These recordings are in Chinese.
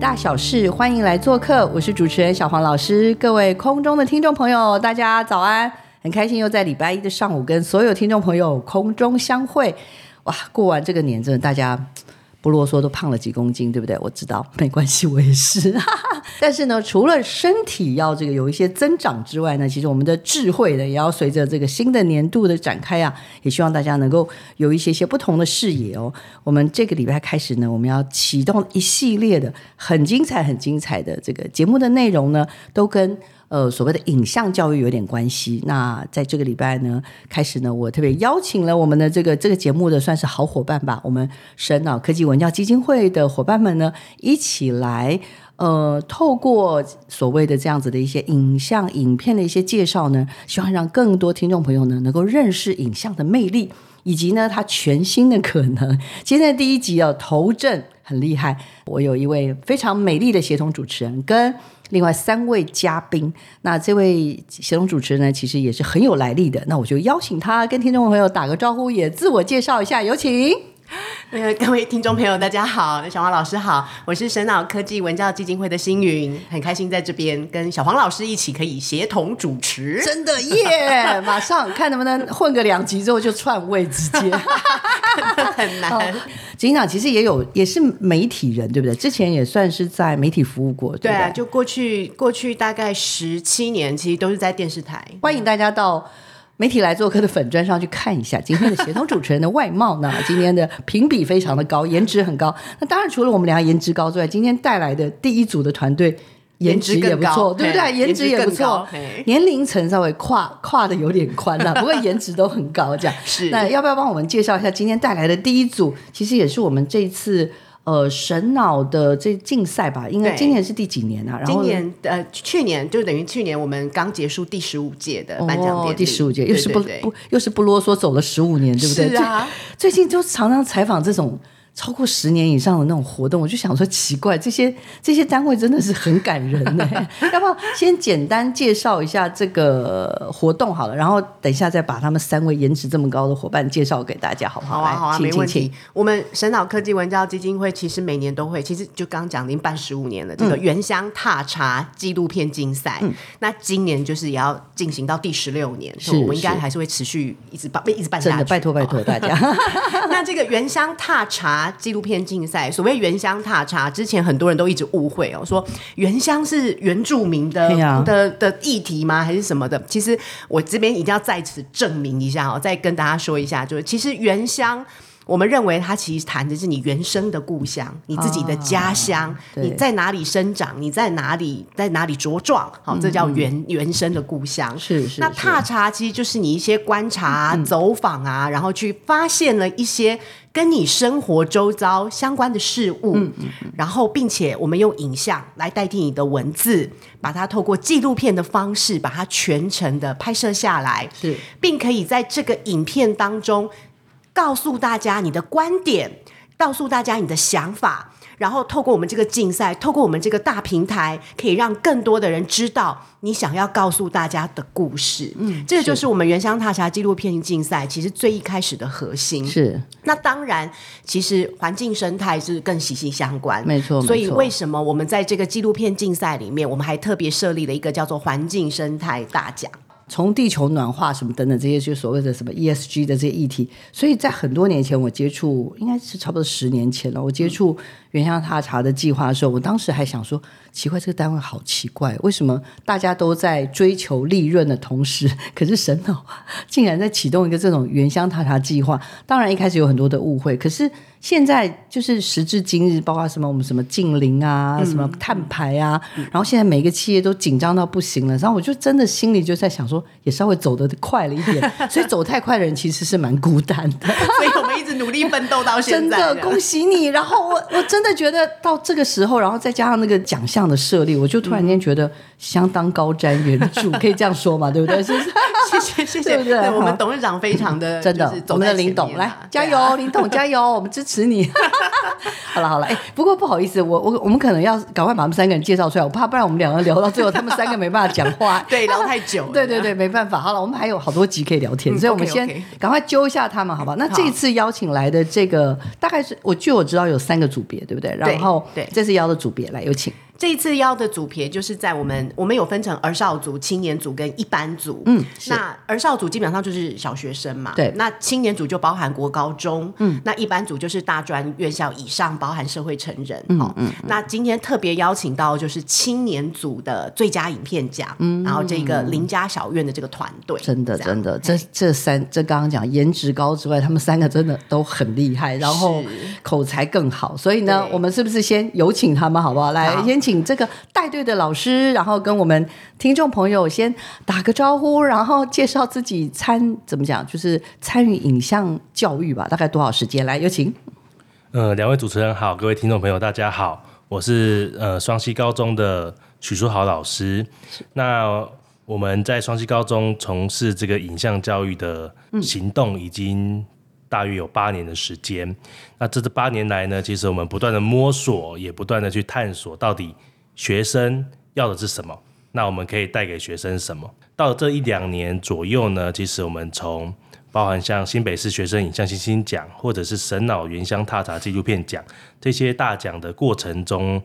大小事，欢迎来做客，我是主持人小黄老师。各位空中的听众朋友，大家早安！很开心又在礼拜一的上午跟所有听众朋友空中相会。哇，过完这个年，真的大家不啰嗦，都胖了几公斤，对不对？我知道，没关系，我也是。但是呢，除了身体要这个有一些增长之外呢，其实我们的智慧呢，也要随着这个新的年度的展开啊，也希望大家能够有一些些不同的视野哦。我们这个礼拜开始呢，我们要启动一系列的很精彩、很精彩的这个节目的内容呢，都跟。呃，所谓的影像教育有点关系。那在这个礼拜呢，开始呢，我特别邀请了我们的这个这个节目的算是好伙伴吧，我们神脑科技文教基金会的伙伴们呢，一起来呃，透过所谓的这样子的一些影像影片的一些介绍呢，希望让更多听众朋友呢能够认识影像的魅力，以及呢它全新的可能。今天的第一集哦，头阵很厉害，我有一位非常美丽的协同主持人跟。另外三位嘉宾，那这位协同主持人呢，其实也是很有来历的。那我就邀请他跟听众朋友打个招呼，也自我介绍一下，有请。那个各位听众朋友，大家好，小黄老师好，我是神脑科技文教基金会的星云，很开心在这边跟小黄老师一起可以协同主持，真的耶！马上看能不能混个两集之后就串位，直接 很难。警长其实也有也是媒体人，对不对？之前也算是在媒体服务过，对啊，就过去过去大概十七年，其实都是在电视台。欢迎大家到。媒体来做客的粉砖上去看一下今天的协同主持人的外貌呢？今天的评比非常的高，颜值很高。那当然除了我们俩颜值高之外，今天带来的第一组的团队颜值也不错，对不对？颜值也不错，年龄层稍微跨跨的有点宽了，不过颜值都很高。这 样 是那要不要帮我们介绍一下今天带来的第一组？其实也是我们这次。呃，神脑的这竞赛吧，应该今年是第几年啊？然后今年呃，去年就等于去年我们刚结束第十五届的颁奖典礼，第十五届又是不不又是不啰嗦走了十五年，对不对？是啊，最近就常常采访这种。超过十年以上的那种活动，我就想说奇怪，这些这些单位真的是很感人呢。要不要先简单介绍一下这个活动好了，然后等一下再把他们三位颜值这么高的伙伴介绍给大家，好不好？好啊，好啊，没问题。我们神脑科技文教基金会其实每年都会，其实就刚讲已经办十五年了，这个原乡踏查纪录片竞赛，那今年就是也要进行到第十六年，是我们应该还是会持续一直办，一直办下去。拜托拜托大家。那这个原乡踏查。纪录片竞赛，所谓原乡踏查，之前很多人都一直误会哦，说原乡是原住民的的的议题吗？还是什么的？其实我这边一定要在此证明一下哦，再跟大家说一下，就是其实原乡。我们认为它其实谈的是你原生的故乡，你自己的家乡，你在哪里生长，你在哪里在哪里茁壮，好，这叫原原生的故乡。是是。那踏查其实就是你一些观察、走访啊，然后去发现了一些跟你生活周遭相关的事物，然后并且我们用影像来代替你的文字，把它透过纪录片的方式把它全程的拍摄下来，是，并可以在这个影片当中。告诉大家你的观点，告诉大家你的想法，然后透过我们这个竞赛，透过我们这个大平台，可以让更多的人知道你想要告诉大家的故事。嗯，这个就是我们原乡踏查纪录片竞赛其实最一开始的核心。是，那当然，其实环境生态是更息息相关。没错，所以为什么我们在这个纪录片竞赛里面，我们还特别设立了一个叫做环境生态大奖。从地球暖化什么等等这些，就所谓的什么 ESG 的这些议题，所以在很多年前我接触，应该是差不多十年前了。我接触原乡踏查的计划的时候，我当时还想说，奇怪，这个单位好奇怪，为什么大家都在追求利润的同时，可是神脑竟然在启动一个这种原乡踏查计划？当然一开始有很多的误会，可是。现在就是时至今日，包括什么我们什么近邻啊，什么碳排啊，然后现在每个企业都紧张到不行了。然后我就真的心里就在想说，也稍微走得快了一点。所以走太快的人其实是蛮孤单的。所以我们一直努力奋斗到现在。真的恭喜你！然后我 我真的觉得到这个时候，然后再加上那个奖项的设立，我就突然间觉得相当高瞻远瞩，可以这样说嘛？对不对？谢谢谢谢，对不对？我们董事长非常的真的，我们的林董来加油，林董加油，我们支持。持你，好了好了，哎，不过不好意思，我我我们可能要赶快把他们三个人介绍出来，我怕不然我们两个聊到最后，他们三个没办法讲话，对，聊太久，对对对，没办法。好了，我们还有好多集可以聊天，所以我们先赶快揪一下他们，好吧？那这次邀请来的这个，大概是我据我知道有三个组别，对不对？然后对，这次邀的组别来有请。这一次邀的组别就是在我们，我们有分成儿少组、青年组跟一般组。嗯，那儿少组基本上就是小学生嘛。对。那青年组就包含国高中。嗯。那一般组就是大专院校以上，包含社会成人。嗯嗯。那今天特别邀请到就是青年组的最佳影片奖，嗯然后这个邻家小院的这个团队，真的真的，这这三这刚刚讲颜值高之外，他们三个真的都很厉害，然后口才更好。所以呢，我们是不是先有请他们好不好？来，先请。请这个带队的老师，然后跟我们听众朋友先打个招呼，然后介绍自己参怎么讲，就是参与影像教育吧。大概多少时间？来，有请。呃，两位主持人好，各位听众朋友大家好，我是呃双溪高中的许书豪老师。那我们在双溪高中从事这个影像教育的行动已经。大约有八年的时间，那这这八年来呢，其实我们不断的摸索，也不断的去探索，到底学生要的是什么？那我们可以带给学生什么？到这一两年左右呢，其实我们从包含像新北市学生影像星星奖，或者是神脑原乡踏查纪录片奖这些大奖的过程中，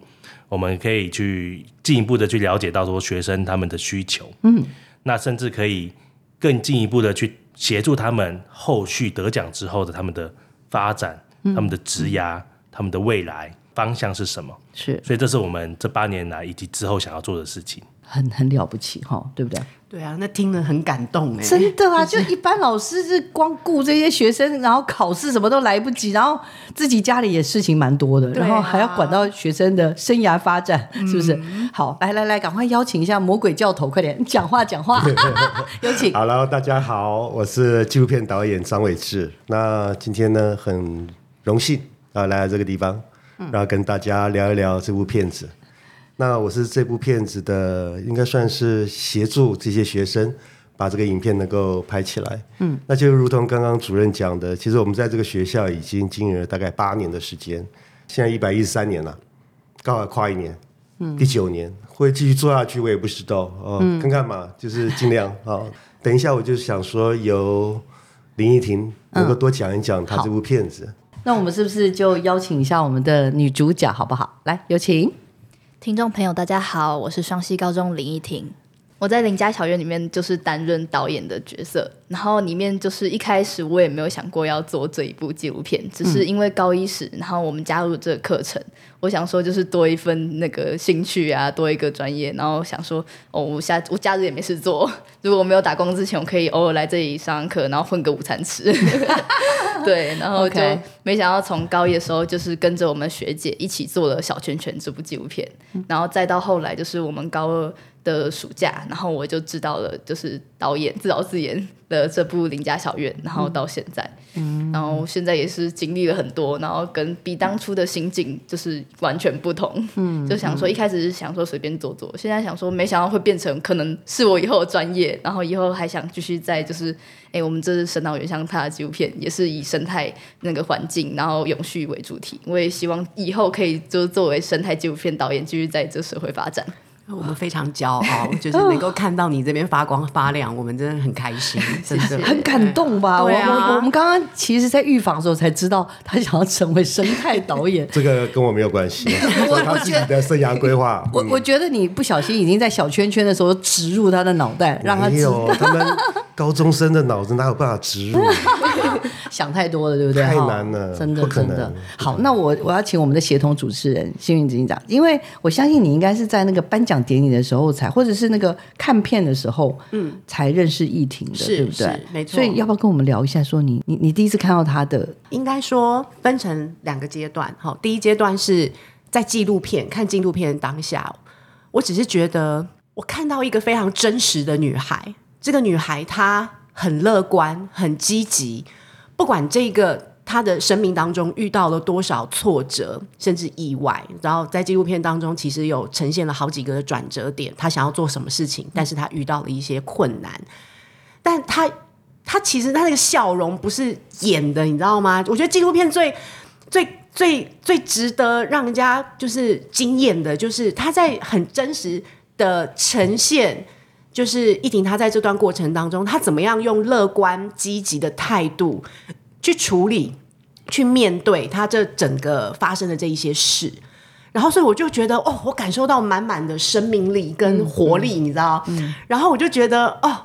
我们可以去进一步的去了解到说学生他们的需求，嗯，那甚至可以更进一步的去。协助他们后续得奖之后的他们的发展、他们的职涯、他们的未来方向是什么？是，所以这是我们这八年来以及之后想要做的事情。很很了不起哈，对不对？对啊，那听了很感动哎，真的啊！就一般老师是光顾这些学生，然后考试什么都来不及，然后自己家里也事情蛮多的，然后还要管到学生的生涯发展，是不是？好，来来来，赶快邀请一下魔鬼教头，快点讲话讲话，有请。好了，大家好，我是纪录片导演张伟志。那今天呢，很荣幸啊，来到这个地方，然后跟大家聊一聊这部片子。那我是这部片子的，应该算是协助这些学生把这个影片能够拍起来。嗯，那就如同刚刚主任讲的，其实我们在这个学校已经经营了大概八年的时间，现在一百一十三年了，刚好跨一年，嗯，第九年会继续做下去，我也不知道哦，看看嘛，就是尽量啊。等一下，我就想说由林依婷能够多讲一讲她这部片子。那我们是不是就邀请一下我们的女主角好不好？来，有请。听众朋友，大家好，我是双溪高中林依婷。我在林家小院里面就是担任导演的角色，然后里面就是一开始我也没有想过要做这一部纪录片，只是因为高一时，然后我们加入这个课程，我想说就是多一份那个兴趣啊，多一个专业，然后想说哦，我下我假日也没事做，如果我没有打工之前，我可以偶尔来这里上课，然后混个午餐吃。对，然后就没想到从高一的时候就是跟着我们学姐一起做了《小圈圈》这部纪录片，然后再到后来就是我们高二。的暑假，然后我就知道了，就是导演自导自演的这部《邻家小院》，然后到现在，嗯然后现在也是经历了很多，然后跟比当初的心境就是完全不同。嗯，就想说一开始是想说随便做做，现在想说没想到会变成可能是我以后的专业，然后以后还想继续在就是，哎，我们这是神岛原乡它的纪录片，也是以生态那个环境，然后永续为主题。我也希望以后可以就作为生态纪录片导演，继续在这社会发展。我们非常骄傲，就是能够看到你这边发光发亮，我们真的很开心，真的很感动吧？我我我们刚刚其实，在预防的时候才知道，他想要成为生态导演。这个跟我没有关系，我他自己的生涯规划。我我觉得你不小心已经在小圈圈的时候植入他的脑袋，让他知道。他们高中生的脑子哪有办法植入？想太多了，对不对？太难了真的真的。好，那我我要请我们的协同主持人幸运执行长，因为我相信你应该是在那个颁奖典礼的时候才，或者是那个看片的时候，嗯，才认识易婷的，是对不对是？没错所以要不要跟我们聊一下，说你你你第一次看到她的应该说分成两个阶段。好，第一阶段是在纪录片看纪录片的当下，我只是觉得我看到一个非常真实的女孩。这个女孩她很乐观，很积极，不管这个他的生命当中遇到了多少挫折，甚至意外。然后在纪录片当中，其实有呈现了好几个转折点。他想要做什么事情，但是他遇到了一些困难，但他他其实他那个笑容不是演的，你知道吗？我觉得纪录片最最最最值得让人家就是惊艳的，就是他在很真实的呈现，就是一婷他在这段过程当中，他怎么样用乐观积极的态度去处理、去面对他这整个发生的这一些事。然后，所以我就觉得，哦，我感受到满满的生命力跟活力，你知道？然后我就觉得，哦。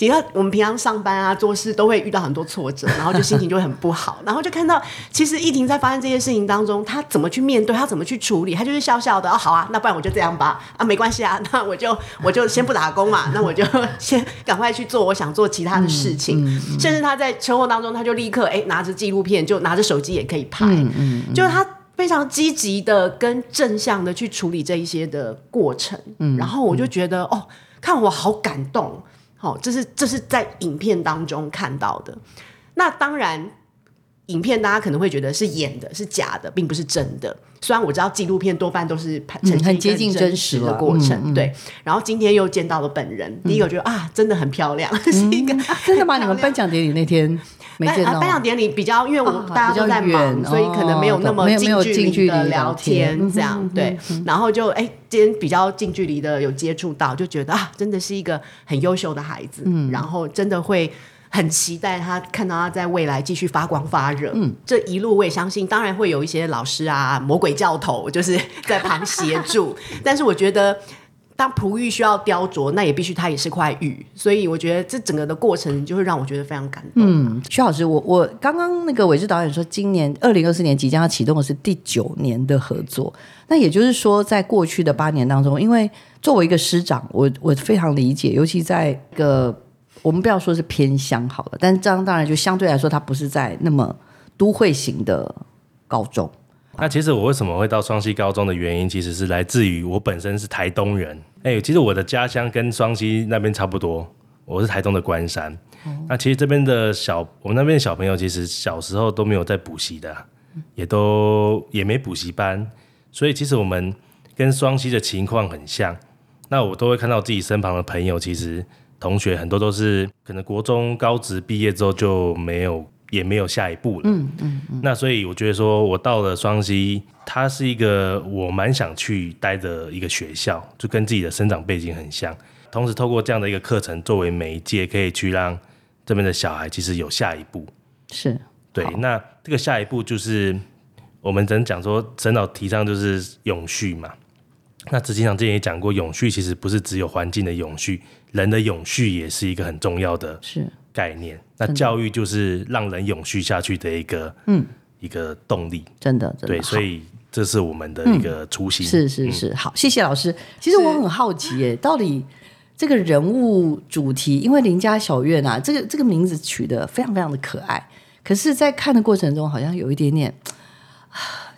你看，我们平常上班啊、做事都会遇到很多挫折，然后就心情就会很不好。然后就看到，其实依婷在发生这些事情当中，她怎么去面对，她怎么去处理，她就是笑笑的。哦，好啊，那不然我就这样吧。啊，没关系啊，那我就我就先不打工嘛，那我就先赶快去做我想做其他的事情。甚至她在车祸当中，她就立刻哎拿着纪录片，就拿着手机也可以拍。嗯就是她非常积极的跟正向的去处理这一些的过程。嗯然后我就觉得哦，看我好感动。好，这是这是在影片当中看到的。那当然，影片大家可能会觉得是演的，是假的，并不是真的。虽然我知道纪录片多半都是呈现很接近真实的过程，对。然后今天又见到了本人，第一个觉得啊，真的很漂亮，是一个真的吗？你们颁奖典礼那天没见到？颁奖典礼比较，因为我大家都在忙，所以可能没有那么近距离的聊天，这样对。然后就哎，今天比较近距离的有接触到，就觉得啊，真的是一个很优秀的孩子，然后真的会。很期待他看到他在未来继续发光发热。嗯，这一路我也相信，当然会有一些老师啊、魔鬼教头，就是 在旁协助。但是我觉得，当璞玉需要雕琢，那也必须它也是块玉。所以我觉得这整个的过程就会让我觉得非常感动。嗯，徐老师，我我刚刚那个伟志导演说，今年二零二四年即将要启动的是第九年的合作。那也就是说，在过去的八年当中，因为作为一个师长，我我非常理解，尤其在一个。我们不要说是偏乡好了，但这样当然就相对来说，它不是在那么都会型的高中。那其实我为什么会到双溪高中的原因，其实是来自于我本身是台东人。哎，其实我的家乡跟双溪那边差不多，我是台东的关山。那其实这边的小，我们那边的小朋友，其实小时候都没有在补习的，也都也没补习班，所以其实我们跟双溪的情况很像。那我都会看到自己身旁的朋友，其实。同学很多都是可能国中高职毕业之后就没有也没有下一步了。嗯嗯嗯。那所以我觉得说，我到了双溪，它是一个我蛮想去待的一个学校，就跟自己的生长背景很像。同时透过这样的一个课程作为媒介，可以去让这边的小孩其实有下一步。是。对。那这个下一步就是我们能讲说，陈导提倡就是永续嘛。那执行长之前也讲过，永续其实不是只有环境的永续。人的永续也是一个很重要的概念。那教育就是让人永续下去的一个嗯一个动力。真的，对，所以这是我们的一个初心。是是是，好，谢谢老师。其实我很好奇，耶，到底这个人物主题，因为邻家小院啊，这个这个名字取得非常非常的可爱，可是，在看的过程中，好像有一点点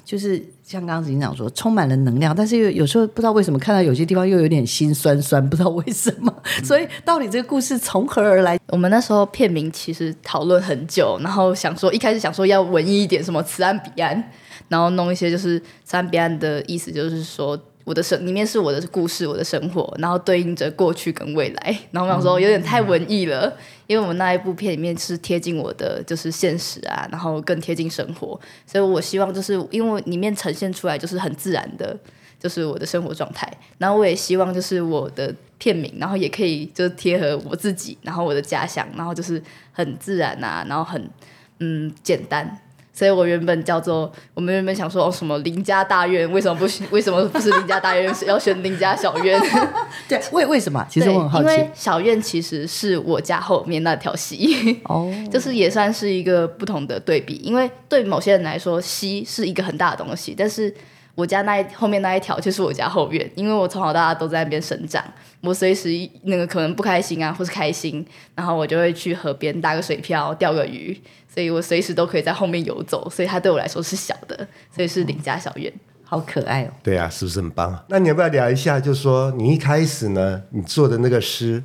就是。像刚刚警长说，充满了能量，但是又有时候不知道为什么看到有些地方又有点心酸酸，不知道为什么。所以到底这个故事从何而来？我们那时候片名其实讨论很久，然后想说一开始想说要文艺一点，什么慈岸彼岸，然后弄一些就是慈岸彼岸的意思，就是说。我的生里面是我的故事，我的生活，然后对应着过去跟未来。然后我想说有点太文艺了，因为我们那一部片里面是贴近我的就是现实啊，然后更贴近生活，所以我希望就是因为里面呈现出来就是很自然的，就是我的生活状态。然后我也希望就是我的片名，然后也可以就是贴合我自己，然后我的家乡，然后就是很自然啊，然后很嗯简单。所以我原本叫做我们原本想说哦什么邻家大院，为什么不 为什么不是邻家大院，要选邻家小院？对，为为什么？其实我很好奇，因为小院其实是我家后面那条溪，哦，就是也算是一个不同的对比。因为对某些人来说，溪是一个很大的东西，但是我家那后面那一条就是我家后院，因为我从小到大都在那边生长，我随时那个可能不开心啊，或是开心，然后我就会去河边打个水漂，钓个鱼。所以我随时都可以在后面游走，所以它对我来说是小的，所以是邻家小院，好可爱哦。对啊，是不是很棒？那你要不要聊一下？就是说你一开始呢，你做的那个诗，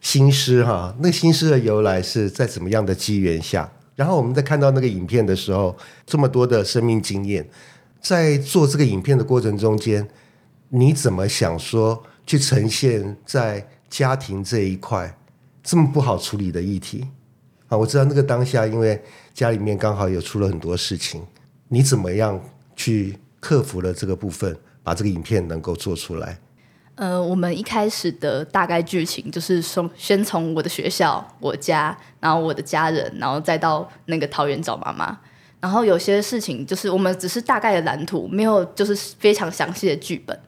新诗哈，那新诗的由来是在怎么样的机缘下？然后我们在看到那个影片的时候，这么多的生命经验，在做这个影片的过程中间，你怎么想说去呈现在家庭这一块这么不好处理的议题？啊，我知道那个当下，因为家里面刚好有出了很多事情，你怎么样去克服了这个部分，把这个影片能够做出来？呃，我们一开始的大概剧情就是从先从我的学校、我家，然后我的家人，然后再到那个桃园找妈妈。然后有些事情就是我们只是大概的蓝图，没有就是非常详细的剧本。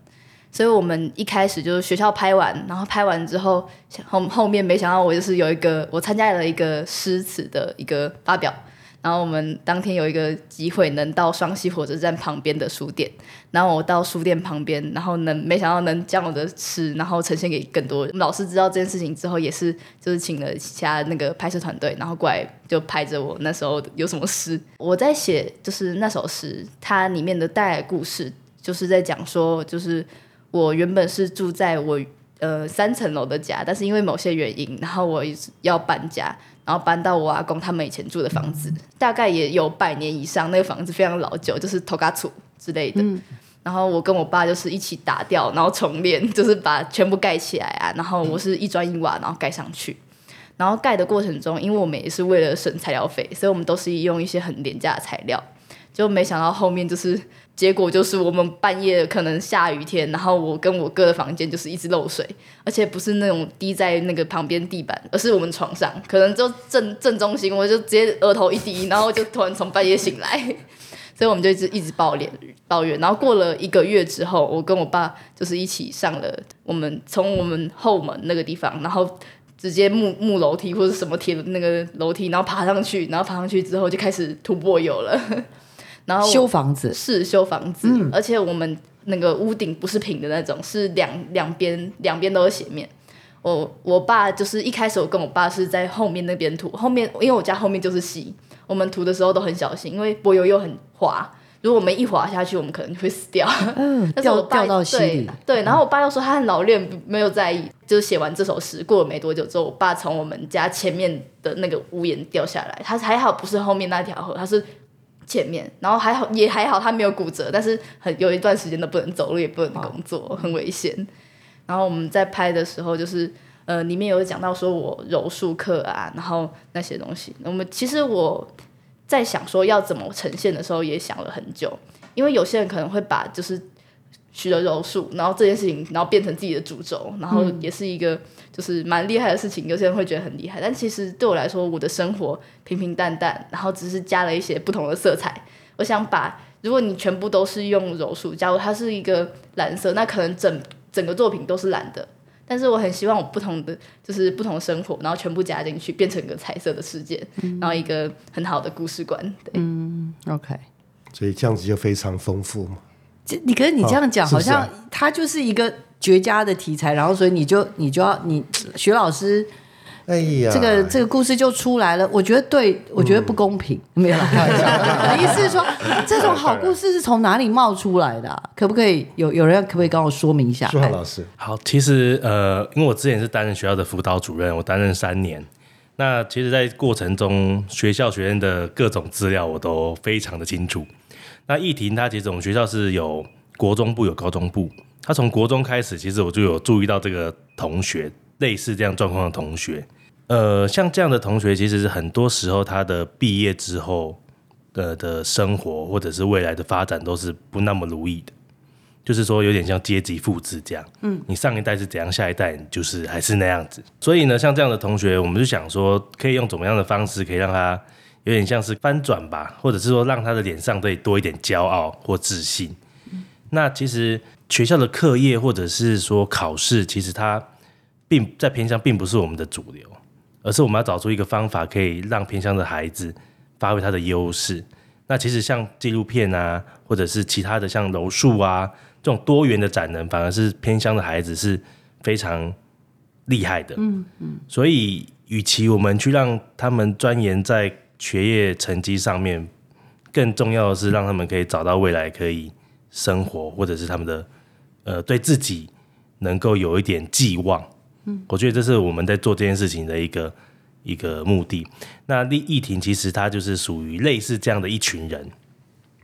所以我们一开始就是学校拍完，然后拍完之后后后面没想到我就是有一个我参加了一个诗词的一个发表，然后我们当天有一个机会能到双溪火车站旁边的书店，然后我到书店旁边，然后能没想到能将我的诗然后呈现给更多人。老师知道这件事情之后，也是就是请了其他那个拍摄团队，然后过来就拍着我那时候有什么诗。我在写就是那首诗，它里面的带来故事就是在讲说就是。我原本是住在我呃三层楼的家，但是因为某些原因，然后我要搬家，然后搬到我阿公他们以前住的房子，大概也有百年以上，那个房子非常老旧，就是头嘎厝之类的。然后我跟我爸就是一起打掉，然后重练，就是把全部盖起来啊。然后我是一砖一瓦，然后盖上去。然后盖的过程中，因为我们也是为了省材料费，所以我们都是用一些很廉价的材料。就没想到后面就是。结果就是我们半夜可能下雨天，然后我跟我哥的房间就是一直漏水，而且不是那种滴在那个旁边地板，而是我们床上，可能就正正中心，我就直接额头一滴，然后就突然从半夜醒来，所以我们就一直一直抱怨抱怨。然后过了一个月之后，我跟我爸就是一起上了我们从我们后门那个地方，然后直接木木楼梯或者什么铁那个楼梯，然后爬上去，然后爬上去之后就开始涂柏油了。然后修房子是修房子，而且我们那个屋顶不是平的那种，是两两边两边都是斜面。我我爸就是一开始我跟我爸是在后面那边涂，后面因为我家后面就是溪，我们涂的时候都很小心，因为柏油又很滑，如果我们一滑下去，我们可能就会死掉。嗯，掉掉到溪里。对，然后我爸又说他很老练，没有在意。就是写完这首诗，过了没多久之后，我爸从我们家前面的那个屋檐掉下来，他还好不是后面那条河，他是。前面，然后还好，也还好，他没有骨折，但是很有一段时间都不能走路，也不能工作，很危险。然后我们在拍的时候，就是呃，里面有讲到说我柔术课啊，然后那些东西。我们其实我在想说要怎么呈现的时候，也想了很久，因为有些人可能会把就是。学了柔术，然后这件事情，然后变成自己的主轴，然后也是一个就是蛮厉害的事情。有些人会觉得很厉害，但其实对我来说，我的生活平平淡淡，然后只是加了一些不同的色彩。我想把，如果你全部都是用柔术，假如它是一个蓝色，那可能整整个作品都是蓝的。但是我很希望我不同的就是不同的生活，然后全部加进去，变成一个彩色的世界，然后一个很好的故事观。嗯，OK。所以这样子就非常丰富嘛。这你可是你这样讲，好像它就是一个绝佳的题材，然后所以你就你就要你徐老师，哎呀，这个这个故事就出来了。我觉得对，我觉得不公平，没有。意思是说，这种好故事是从哪里冒出来的？可不可以有有人可不可以跟我说明一下？舒老师，好，其实呃，因为我之前是担任学校的辅导主任，我担任三年。那其实，在过程中，学校学院的各种资料我都非常的清楚。那艺婷他其实我们学校是有国中部有高中部，他从国中开始，其实我就有注意到这个同学类似这样状况的同学，呃，像这样的同学，其实是很多时候他的毕业之后的的生活或者是未来的发展都是不那么如意的，就是说有点像阶级复制这样，嗯，你上一代是怎样，下一代就是还是那样子，所以呢，像这样的同学，我们就想说，可以用怎么样的方式可以让他。有点像是翻转吧，或者是说让他的脸上对多一点骄傲或自信。那其实学校的课业或者是说考试，其实它并在偏乡并不是我们的主流，而是我们要找出一个方法，可以让偏乡的孩子发挥他的优势。那其实像纪录片啊，或者是其他的像柔术啊这种多元的展能，反而是偏乡的孩子是非常厉害的。嗯嗯。所以，与其我们去让他们钻研在学业成绩上面，更重要的是让他们可以找到未来可以生活，或者是他们的呃对自己能够有一点寄望。嗯，我觉得这是我们在做这件事情的一个。一个目的，那丽艺婷其实他就是属于类似这样的一群人，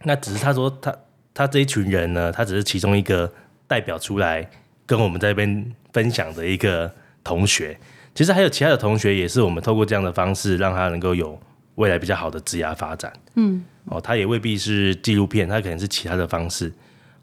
那只是他说他他这一群人呢，他只是其中一个代表出来跟我们这边分享的一个同学，其实还有其他的同学也是我们透过这样的方式让他能够有未来比较好的职业发展，嗯，哦，他也未必是纪录片，他可能是其他的方式，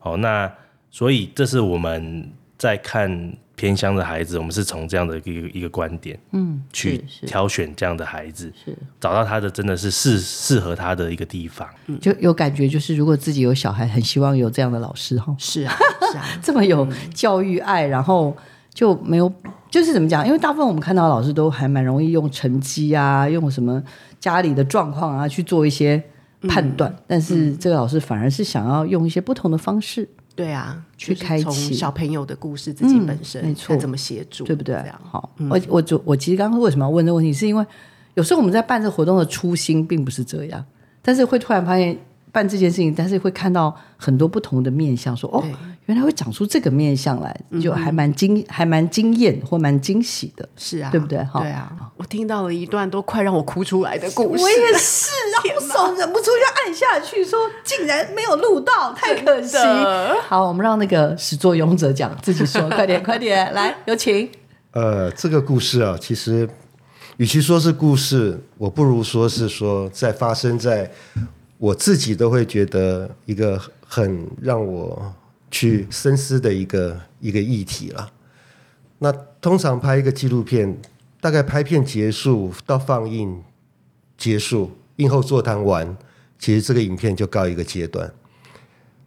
哦，那所以这是我们在看。偏乡的孩子，我们是从这样的一个一个观点，嗯，去挑选这样的孩子，是。找到他的真的是适适合他的一个地方，就有感觉，就是如果自己有小孩，很希望有这样的老师哈，是啊，是啊，这么有教育爱，然后就没有，就是怎么讲？因为大部分我们看到老师都还蛮容易用成绩啊，用什么家里的状况啊去做一些判断，但是这个老师反而是想要用一些不同的方式。对啊，去开启小朋友的故事，自己本身没错，怎么协助，对不对？好，我我就我其实刚刚为什么要问这个问题，是因为有时候我们在办这活动的初心并不是这样，但是会突然发现。办这件事情，但是会看到很多不同的面相，说哦，原来会长出这个面相来，就还蛮惊，还蛮惊艳或蛮惊喜的，是啊，对不对？哈对啊，我听到了一段都快让我哭出来的故事，我也是，然后手忍不住就按下去，说竟然没有录到，太可惜。好，我们让那个始作俑者讲，自己说，快点，快点，来，有请。呃，这个故事啊，其实与其说是故事，我不如说是说在发生在。我自己都会觉得一个很让我去深思的一个一个议题了。那通常拍一个纪录片，大概拍片结束到放映结束，映后座谈完，其实这个影片就告一个阶段。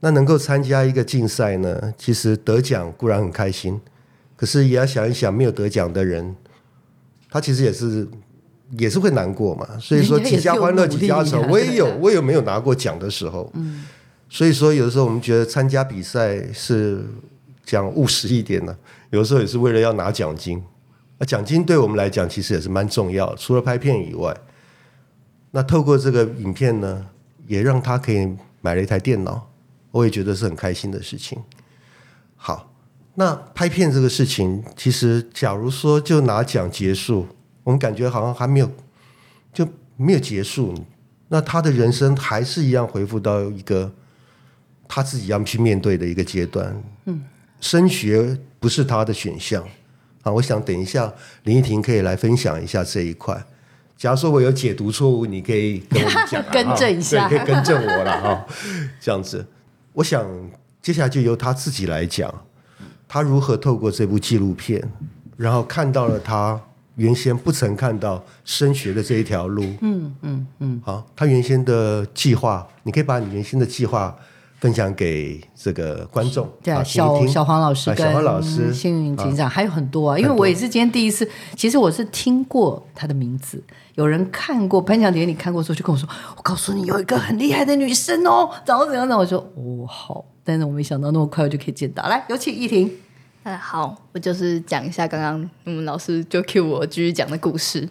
那能够参加一个竞赛呢，其实得奖固然很开心，可是也要想一想，没有得奖的人，他其实也是。也是会难过嘛，所以说几家欢乐几家愁。我也有，我有没有拿过奖的时候。嗯，所以说有的时候我们觉得参加比赛是讲务实一点的，有的时候也是为了要拿奖金。那奖金对我们来讲其实也是蛮重要，除了拍片以外，那透过这个影片呢，也让他可以买了一台电脑，我也觉得是很开心的事情。好，那拍片这个事情，其实假如说就拿奖结束。我们感觉好像还没有就没有结束，那他的人生还是一样回复到一个他自己要去面对的一个阶段。嗯，升学不是他的选项啊。我想等一下林依婷可以来分享一下这一块。假如说我有解读错误，你可以跟我讲，更正一下，可以更正我了哈。这样子，我想接下来就由他自己来讲，他如何透过这部纪录片，然后看到了他。原先不曾看到升学的这一条路，嗯嗯嗯，好，他原先的计划，你可以把你原先的计划分享给这个观众，对啊，小小黄老师小黄老师、幸运警长还有很多啊，因为我也是今天第一次，其实我是听过他的名字，有人看过颁奖典礼看过之后就跟我说，我告诉你有一个很厉害的女生哦，怎样怎样的，我说哦好，但是我没想到那么快我就可以见到，来有请依婷。嗯，好，我就是讲一下刚刚我们老师就 cue 我继续讲的故事。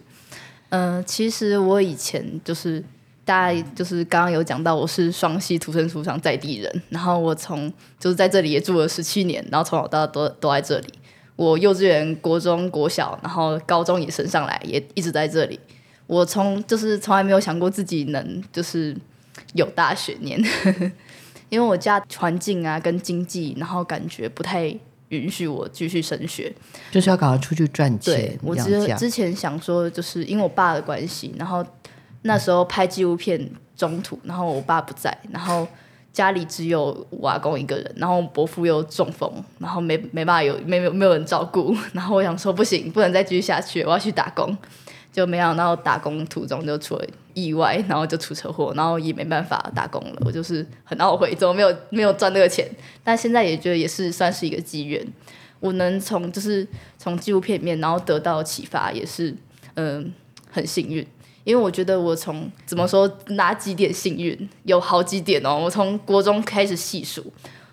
嗯，其实我以前就是大家就是刚刚有讲到，我是双溪土生土长在地人，然后我从就是在这里也住了十七年，然后从小到大都都在这里。我幼稚园、国中、国小，然后高中也升上来，也一直在这里。我从就是从来没有想过自己能就是有大学念，因为我家环境啊跟经济，然后感觉不太。允许我继续升学，就是要赶快出去赚钱。对我之之前想说，就是因为我爸的关系，然后那时候拍纪录片中途，然后我爸不在，然后家里只有我阿公一个人，然后伯父又中风，然后没没办法有没有没有人照顾，然后我想说不行，不能再继续下去，我要去打工。就没想到打工途中就出了意外，然后就出车祸，然后也没办法打工了。我就是很懊悔，怎么没有 没有赚那个钱？但现在也觉得也是算是一个机缘，我能从就是从纪录片里面然后得到启发，也是嗯很幸运。因为我觉得我从怎么说哪几点幸运，有好几点哦。我从国中开始细数，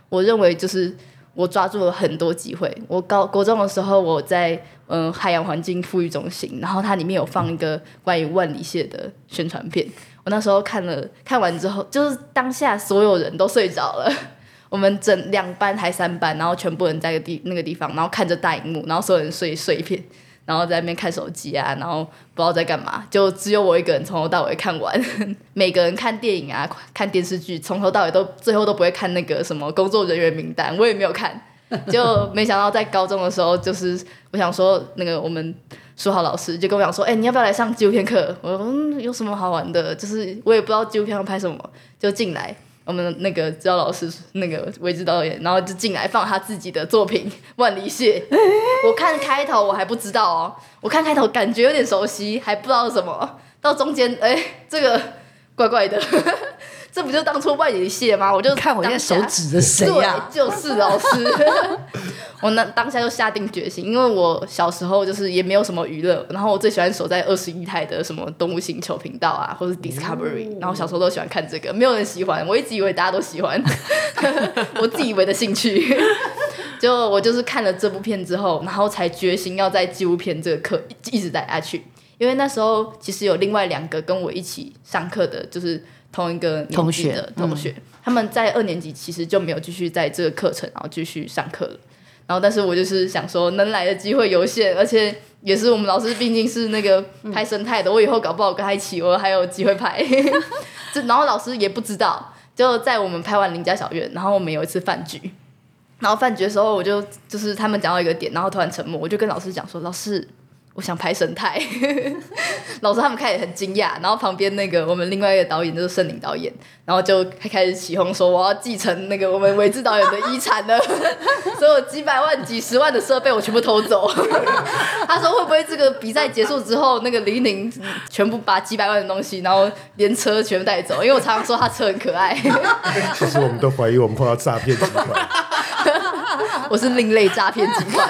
我认为就是我抓住了很多机会。我高国中的时候，我在嗯海洋环境富裕中心，然后它里面有放一个关于万里蟹的宣传片。我那时候看了看完之后，就是当下所有人都睡着了，我们整两班还三班，然后全部人在个地那个地方，然后看着大荧幕，然后所有人睡睡一片。然后在那边看手机啊，然后不知道在干嘛，就只有我一个人从头到尾看完。每个人看电影啊、看电视剧，从头到尾都最后都不会看那个什么工作人员名单，我也没有看。就没想到在高中的时候，就是我想说，那个我们书豪老师就跟我讲说，哎，你要不要来上纪录片课？我说嗯，有什么好玩的？就是我也不知道纪录片要拍什么，就进来。我们那个指导老师，那个韦指导演，然后就进来放他自己的作品《万里蟹》。我看开头我还不知道哦，我看开头感觉有点熟悉，还不知道什么。到中间，哎，这个怪怪的。这不就当初万里蟹吗？我就看我现在手指的谁呀？就是老师。我那当下就下定决心，因为我小时候就是也没有什么娱乐，然后我最喜欢守在二十一台的什么动物星球频道啊，或者 Discovery，然后小时候都喜欢看这个，没有人喜欢，我一直以为大家都喜欢，我自以为的兴趣。就我就是看了这部片之后，然后才决心要在纪录片这个课一直带下去，因为那时候其实有另外两个跟我一起上课的，就是。同一个同学的同学，他们在二年级其实就没有继续在这个课程，然后继续上课了。然后，但是我就是想说，能来的机会有限，而且也是我们老师毕竟是那个拍生态的，我以后搞不好跟他一起，我还有机会拍。这 然后老师也不知道，就在我们拍完邻家小院，然后我们有一次饭局，然后饭局的时候，我就就是他们讲到一个点，然后突然沉默，我就跟老师讲说，老师。我想拍生态，老师他们开始很惊讶，然后旁边那个我们另外一个导演就是盛林导演，然后就开始起哄说我要继承那个我们伟志导演的遗产了，所有几百万、几十万的设备我全部偷走。他说会不会这个比赛结束之后，那个黎宁全部把几百万的东西，然后连车全部带走？因为我常常说他车很可爱。其实我们都怀疑我们碰到诈骗集团。我是另类诈骗集团，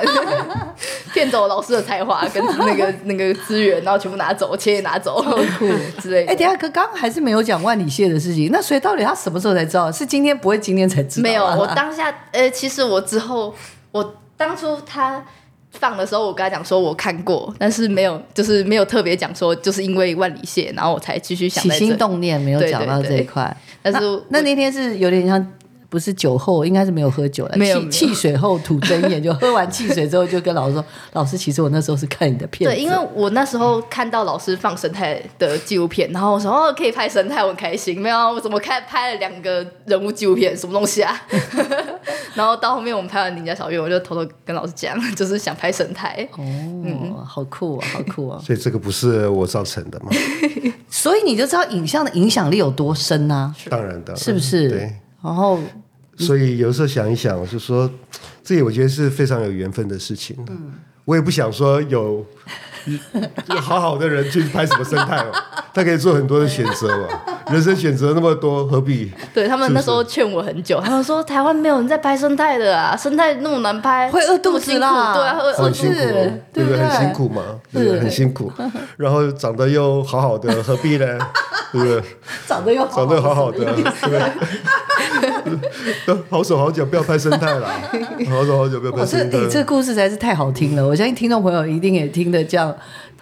骗走老师的才华跟那个 那个资源，然后全部拿走，钱也拿走，酷之类。哎，等下哥刚还是没有讲万里蟹的事情，那所以到底他什么时候才知道？是今天不会今天才知道？没有，我当下呃，其实我之后，我当初他放的时候，我跟他讲说我看过，但是没有，就是没有特别讲说，就是因为万里蟹，然后我才继续想起心动念，没有讲到这一块。但是那那天是有点像。不是酒后，应该是没有喝酒了。没有汽水后吐真言，就喝完汽水之后，就跟老师说：“ 老师，其实我那时候是看你的片。”对，因为我那时候看到老师放生态的纪录片，然后我说：“哦，可以拍生态，我很开心。”没有，我怎么开拍了两个人物纪录片，什么东西啊？然后到后面我们拍完《邻家小院》，我就偷偷跟老师讲，就是想拍生态。哦，好酷啊，好酷啊！所以这个不是我造成的吗？所以你就知道影像的影响力有多深啊？当然的，是不是？对。然后，所以有时候想一想，就说，这也我觉得是非常有缘分的事情。嗯，我也不想说有好好的人去拍什么生态哦，他可以做很多的选择嘛。人生选择那么多，何必？对他们那时候劝我很久，他们说台湾没有人在拍生态的啊，生态那么难拍，会饿肚子啦，对啊，很辛苦，对不对？很辛苦嘛，对，很辛苦。然后长得又好好的，何必呢？对不对？长得又好长得好好的，对 不对？好手好脚，不要拍生态了。好手好脚，不要拍生态。哎，这故事实在是太好听了，我相信听众朋友一定也听得这样，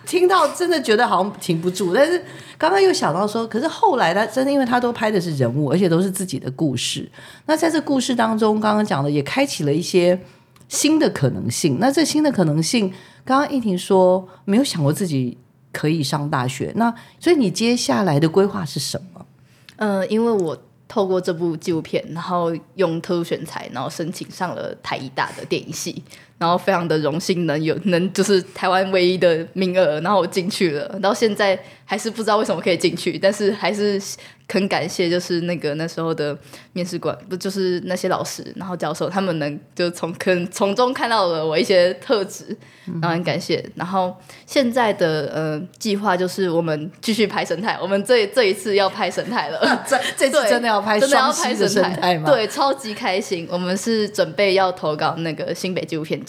听到真的觉得好像停不住。但是刚刚又想到说，可是后来他真的，因为他都拍的是人物，而且都是自己的故事。那在这故事当中，刚刚讲的也开启了一些新的可能性。那这新的可能性，刚刚依婷说没有想过自己可以上大学。那所以你接下来的规划是什么？呃，因为我。透过这部纪录片，然后用特殊选材，然后申请上了台艺大的电影系。然后非常的荣幸能有能就是台湾唯一的名额，然后我进去了，到现在还是不知道为什么可以进去，但是还是。很感谢，就是那个那时候的面试官，不就是那些老师，然后教授，他们能就从可能从中看到了我一些特质，然后很感谢。然后现在的呃计划就是我们继续拍生态，我们这这一次要拍生态了，这这次真的要拍，真的要拍生态吗？对，超级开心。我们是准备要投稿那个新北纪录片奖。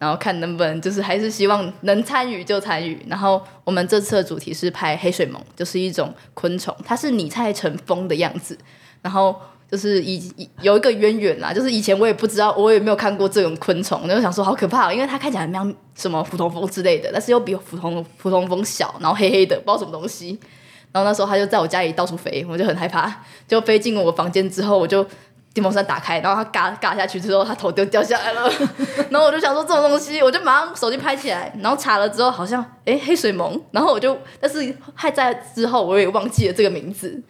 然后看能不能，就是还是希望能参与就参与。然后我们这次的主题是拍黑水虻，就是一种昆虫，它是拟态成蜂的样子。然后就是以有一个渊源啦，就是以前我也不知道，我也没有看过这种昆虫，就想说好可怕，因为它看起来像什么普通蜂之类的，但是又比普通普通蜂小，然后黑黑的，不知道什么东西。然后那时候它就在我家里到处飞，我就很害怕，就飞进我房间之后，我就。电风扇打开，然后他嘎嘎下去之后，他头就掉下来了。然后我就想说这种东西，我就马上手机拍起来，然后查了之后好像哎黑水虻，然后我就但是还在之后我也忘记了这个名字。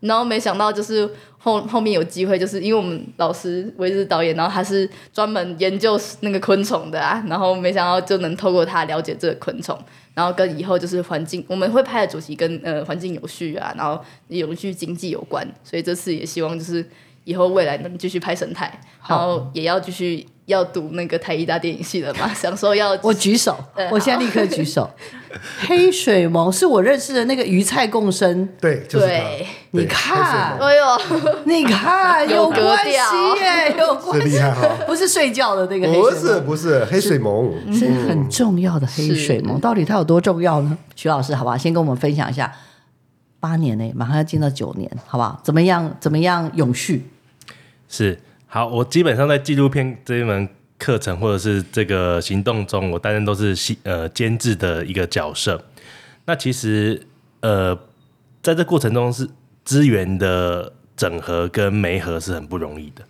然后没想到就是后后面有机会，就是因为我们老师维日导演，然后他是专门研究那个昆虫的啊，然后没想到就能透过他了解这个昆虫，然后跟以后就是环境我们会拍的主题跟呃环境有序啊，然后有序经济有关，所以这次也希望就是。以后未来能继续拍神态，然后也要继续要读那个台艺大电影系了嘛？想说要我举手，我现在立刻举手。黑水虻是我认识的那个鱼菜共生，对，就是你看，哎呦，你看有关系耶，有关系，不是睡觉的那个，不是不是黑水虻，是很重要的黑水虻。到底它有多重要呢？徐老师，好吧，先跟我们分享一下。八年呢，马上要进到九年，好不好？怎么样？怎么样永续？是好，我基本上在纪录片这一门课程或者是这个行动中，我担任都是呃监制的一个角色。那其实呃，在这过程中是资源的整合跟媒合是很不容易的。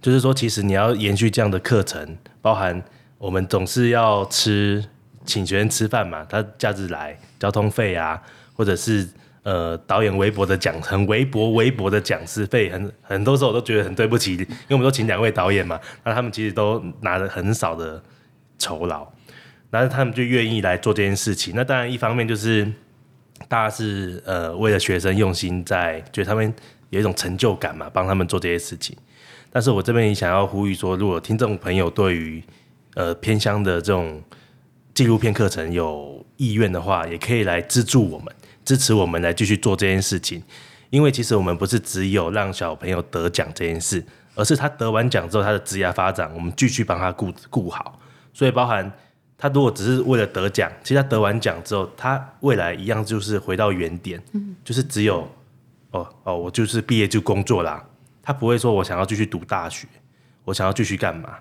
就是说，其实你要延续这样的课程，包含我们总是要吃请学生吃饭嘛，他假日来交通费啊，或者是。呃，导演微薄的讲，很微薄微薄的讲师费，很很多时候我都觉得很对不起，因为我们都请两位导演嘛，那他们其实都拿了很少的酬劳，然后他们就愿意来做这件事情。那当然一方面就是大家是呃为了学生用心在，觉得他们有一种成就感嘛，帮他们做这些事情。但是我这边也想要呼吁说，如果听众朋友对于呃偏乡的这种纪录片课程有意愿的话，也可以来资助我们。支持我们来继续做这件事情，因为其实我们不是只有让小朋友得奖这件事，而是他得完奖之后他的职业发展，我们继续帮他顾顾好。所以包含他如果只是为了得奖，其实他得完奖之后，他未来一样就是回到原点，就是只有哦哦，我就是毕业就工作啦。他不会说我想要继续读大学，我想要继续干嘛？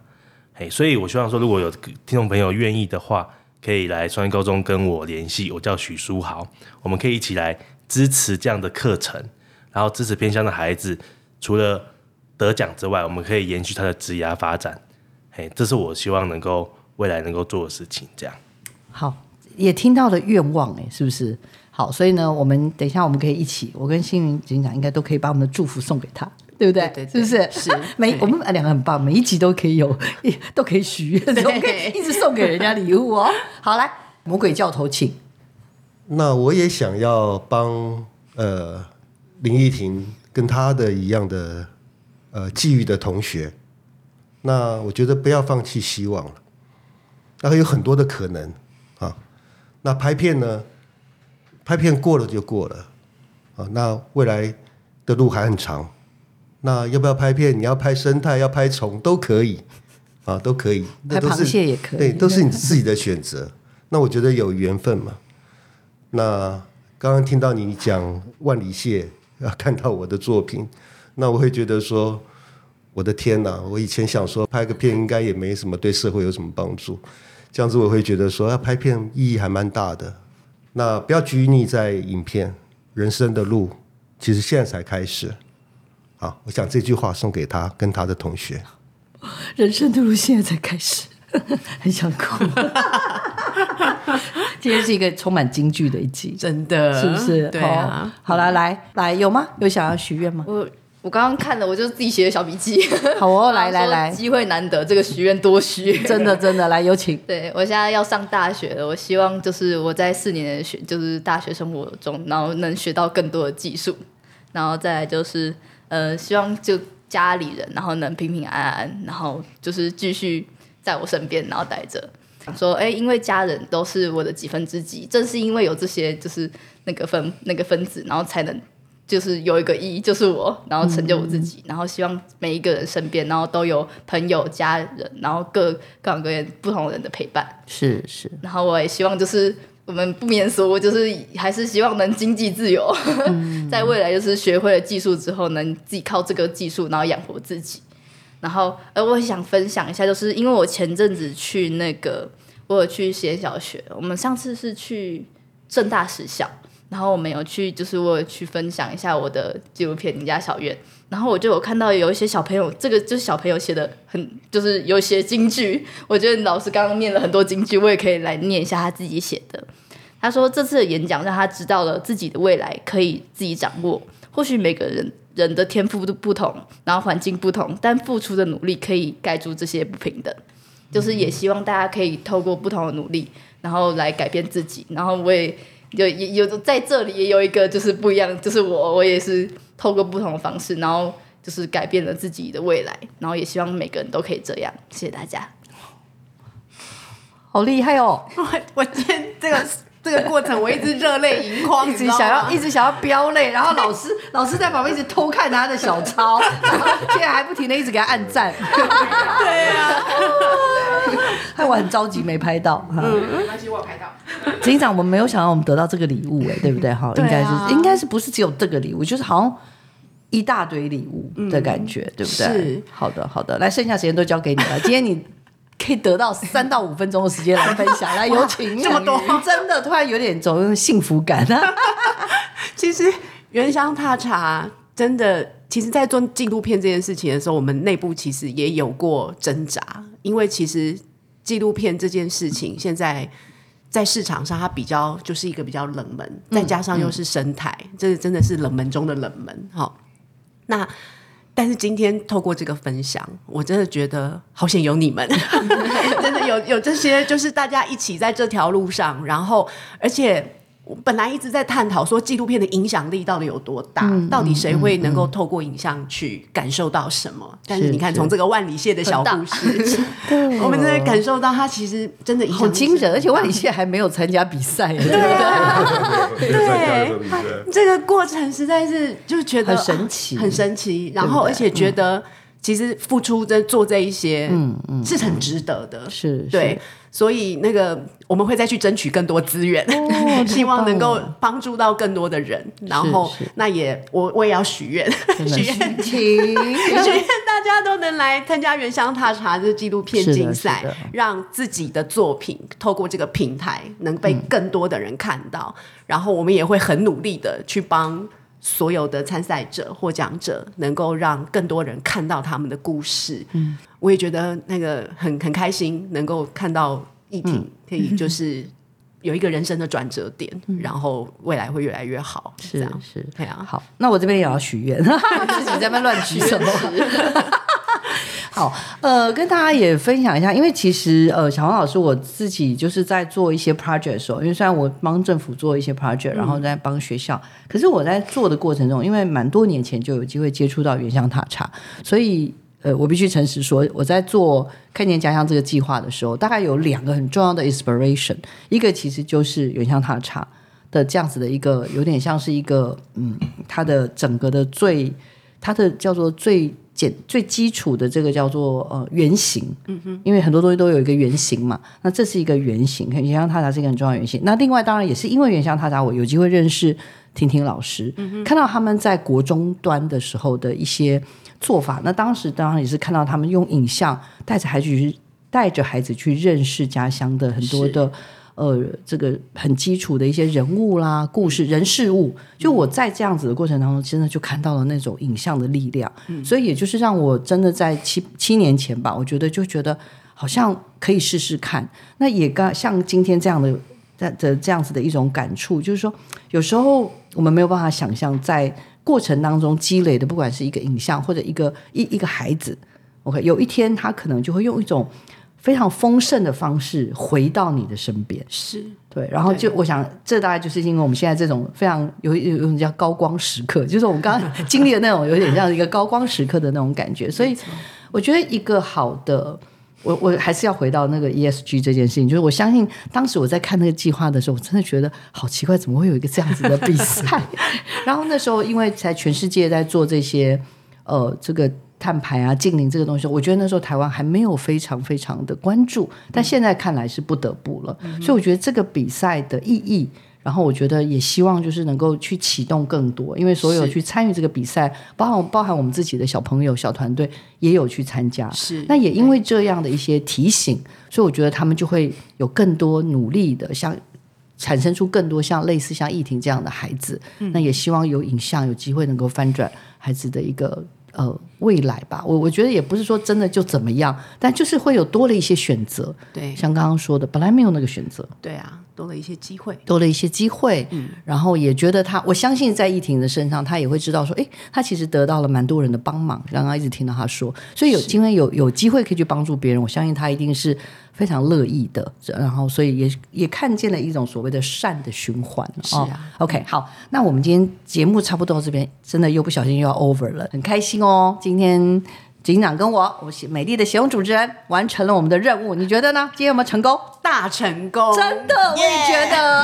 嘿，所以我希望说，如果有听众朋友愿意的话。可以来双一高中跟我联系，我叫许书豪，我们可以一起来支持这样的课程，然后支持偏乡的孩子，除了得奖之外，我们可以延续他的职涯发展，嘿，这是我希望能够未来能够做的事情。这样好，也听到了愿望，哎，是不是？好，所以呢，我们等一下我们可以一起，我跟星云警长应该都可以把我们的祝福送给他。对不对？是不是？是 每我们两个很棒，每一集都可以有，都可以许愿，都可以一直送给人家礼物哦。好，来魔鬼教头，请。那我也想要帮呃林依婷跟她的一样的呃际遇的同学，那我觉得不要放弃希望了，那还有很多的可能啊。那拍片呢？拍片过了就过了啊。那未来的路还很长。那要不要拍片？你要拍生态，要拍虫都可以，啊，都可以。拍螃蟹也可以，对，都是你自己的选择。那我觉得有缘分嘛。那刚刚听到你讲万里蟹，要看到我的作品，那我会觉得说，我的天哪！我以前想说拍个片应该也没什么对社会有什么帮助，这样子我会觉得说要拍片意义还蛮大的。那不要拘泥在影片，人生的路其实现在才开始。好，我想这句话送给他跟他的同学。人生的路现在才开始，很想哭。今天是一个充满京剧的一集，真的，是不是？对啊。好了，来来，有吗？有想要许愿吗？我我刚刚看了，我就自己写的小笔记。好哦，来来来，机会难得，这个许愿多许，真的真的，来有请。对我现在要上大学了，我希望就是我在四年的学，就是大学生活中，然后能学到更多的技术，然后再来就是呃，希望就家里人，然后能平平安安，然后就是继续在我身边，然后待着。说哎，因为家人都是我的几分之几，正是因为有这些就是那个分那个分子，然后才能。就是有一个一，就是我，然后成就我自己，然后希望每一个人身边，然后都有朋友、家人，然后各各行各业不同人的陪伴。是是，然后我也希望就是我们不免俗，就是还是希望能经济自由，在未来就是学会了技术之后，能自己靠这个技术，然后养活自己。然后，呃，我想分享一下，就是因为我前阵子去那个，我有去写小学，我们上次是去正大实校。然后我们有去，就是我有去分享一下我的纪录片《你家小院》，然后我就有看到有一些小朋友，这个就是小朋友写的很，就是有些京剧。我觉得老师刚刚念了很多京剧，我也可以来念一下他自己写的。他说这次的演讲让他知道了自己的未来可以自己掌握。或许每个人人的天赋都不同，然后环境不同，但付出的努力可以盖住这些不平等。就是也希望大家可以透过不同的努力，然后来改变自己。然后我也。有有有在这里也有一个就是不一样，就是我我也是透过不同的方式，然后就是改变了自己的未来，然后也希望每个人都可以这样。谢谢大家，好厉害哦！我 我今天这个这个过程，我一直热泪盈眶，一直想要一直想要飙泪，然后老师 老师在旁边一直偷看他的小抄，现在还不停的一直给他按赞。对呀，害我很着急没拍到。嗯，没关系，我拍到。执行长，我们没有想到我们得到这个礼物，哎，对不对？哈，应该是，应该是不是只有这个礼物，就是好像一大堆礼物的感觉，对不对？是，好的，好的，来，剩下时间都交给你了。今天你可以得到三到五分钟的时间来分享，来，有请。这么多，真的突然有点种幸福感啊。其实原香踏茶真的，其实，在做纪录片这件事情的时候，我们内部其实也有过挣扎，因为其实纪录片这件事情现在。在市场上，它比较就是一个比较冷门，再加上又是生态，这真的是冷门中的冷门。好，那但是今天透过这个分享，我真的觉得好险有你们，真的有有这些，就是大家一起在这条路上，然后而且。我本来一直在探讨说纪录片的影响力到底有多大，到底谁会能够透过影像去感受到什么？但是你看，从这个万里蟹的小故事，我们真的感受到它其实真的好惊人，而且万里蟹还没有参加比赛，对对？这个过程实在是就觉得很神奇，很神奇。然后而且觉得其实付出在做这一些，嗯嗯，是很值得的，是对。所以那个我们会再去争取更多资源，希望能够帮助到更多的人。然后那也我我也要许愿，许愿许愿大家都能来参加原乡踏查这纪录片竞赛，让自己的作品透过这个平台能被更多的人看到。然后我们也会很努力的去帮所有的参赛者获奖者，能够让更多人看到他们的故事。嗯。我也觉得那个很很开心，能够看到艺婷可以就是有一个人生的转折点，然后未来会越来越好。是是，对啊。好，那我这边也要许愿，自己在那乱举什么？好，呃，跟大家也分享一下，因为其实呃，小黄老师我自己就是在做一些 project 的时候，因为虽然我帮政府做一些 project，然后在帮学校，可是我在做的过程中，因为蛮多年前就有机会接触到原乡塔茶，所以。呃，我必须诚实说，我在做看见家乡这个计划的时候，大概有两个很重要的 inspiration，一个其实就是原乡塔茶的这样子的一个，有点像是一个，嗯，它的整个的最，它的叫做最简最基础的这个叫做呃原型，嗯哼，因为很多东西都有一个原型嘛，那这是一个原型，原香塔茶是一个很重要原型。那另外当然也是因为原香塔茶，我有机会认识婷婷老师，看到他们在国中端的时候的一些。做法，那当时当然也是看到他们用影像带着孩子去带着孩子去认识家乡的很多的呃这个很基础的一些人物啦、故事、人事物。就我在这样子的过程当中，真的就看到了那种影像的力量。所以也就是让我真的在七七年前吧，我觉得就觉得好像可以试试看。那也刚像今天这样的的这样子的一种感触，就是说有时候我们没有办法想象在过程当中积累的，不管是一个影像或者一个一一个孩子，OK，有一天他可能就会用一种非常丰盛的方式回到你的身边。是对，然后就我想，这大概就是因为我们现在这种非常有有有种叫高光时刻，就是我们刚刚经历的那种有点像一个高光时刻的那种感觉，所以我觉得一个好的。我我还是要回到那个 ESG 这件事情，就是我相信当时我在看那个计划的时候，我真的觉得好奇怪，怎么会有一个这样子的比赛？然后那时候因为在全世界在做这些呃这个碳排啊、净零这个东西，我觉得那时候台湾还没有非常非常的关注，但现在看来是不得不了。所以我觉得这个比赛的意义。然后我觉得也希望就是能够去启动更多，因为所有去参与这个比赛，包含包含我们自己的小朋友、小团队也有去参加。是，那也因为这样的一些提醒，所以我觉得他们就会有更多努力的，像产生出更多像类似像易婷这样的孩子。那也希望有影像有机会能够翻转孩子的一个呃未来吧。我我觉得也不是说真的就怎么样，但就是会有多了一些选择。对，像刚刚说的，本来没有那个选择。对啊。多了一些机会，多了一些机会，嗯，然后也觉得他，我相信在易婷的身上，他也会知道说，哎，他其实得到了蛮多人的帮忙，刚刚一直听到他说，所以有今天有有机会可以去帮助别人，我相信他一定是非常乐意的，然后所以也也看见了一种所谓的善的循环，是啊，OK，好，那我们今天节目差不多到这边，真的又不小心又要 over 了，很开心哦，今天。警长跟我，我美丽的协同主持人完成了我们的任务，你觉得呢？今天有没有成功？大成功！真的，我也觉得。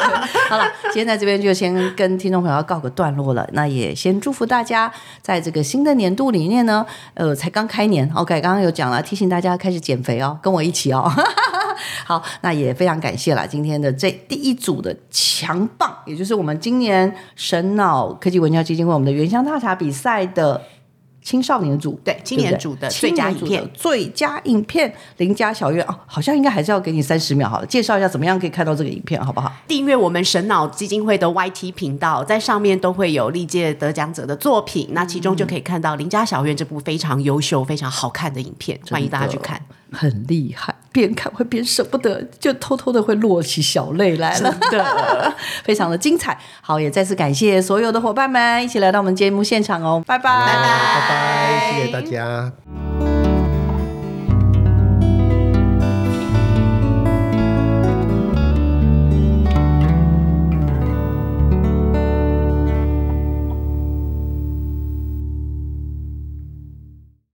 好了，今天在这边就先跟听众朋友告个段落了。那也先祝福大家，在这个新的年度里面呢，呃，才刚开年，OK，刚刚有讲了，提醒大家开始减肥哦，跟我一起哦。好，那也非常感谢了今天的这第一组的强棒，也就是我们今年神脑科技文教基金会我们的原乡大茶比赛的。青少年组对青年组的最佳影片，最佳影片邻家小院哦，好像应该还是要给你三十秒好了，介绍一下怎么样可以看到这个影片，好不好？订阅我们神脑基金会的 YT 频道，在上面都会有历届得奖者的作品，那其中就可以看到邻家小院这部非常优秀、非常好看的影片，欢迎大家去看，很厉害。边看会边舍不得，就偷偷的会落起小泪来了，的，非常的精彩。好，也再次感谢所有的伙伴们一起来到我们节目现场哦，拜拜，拜拜，谢谢大家。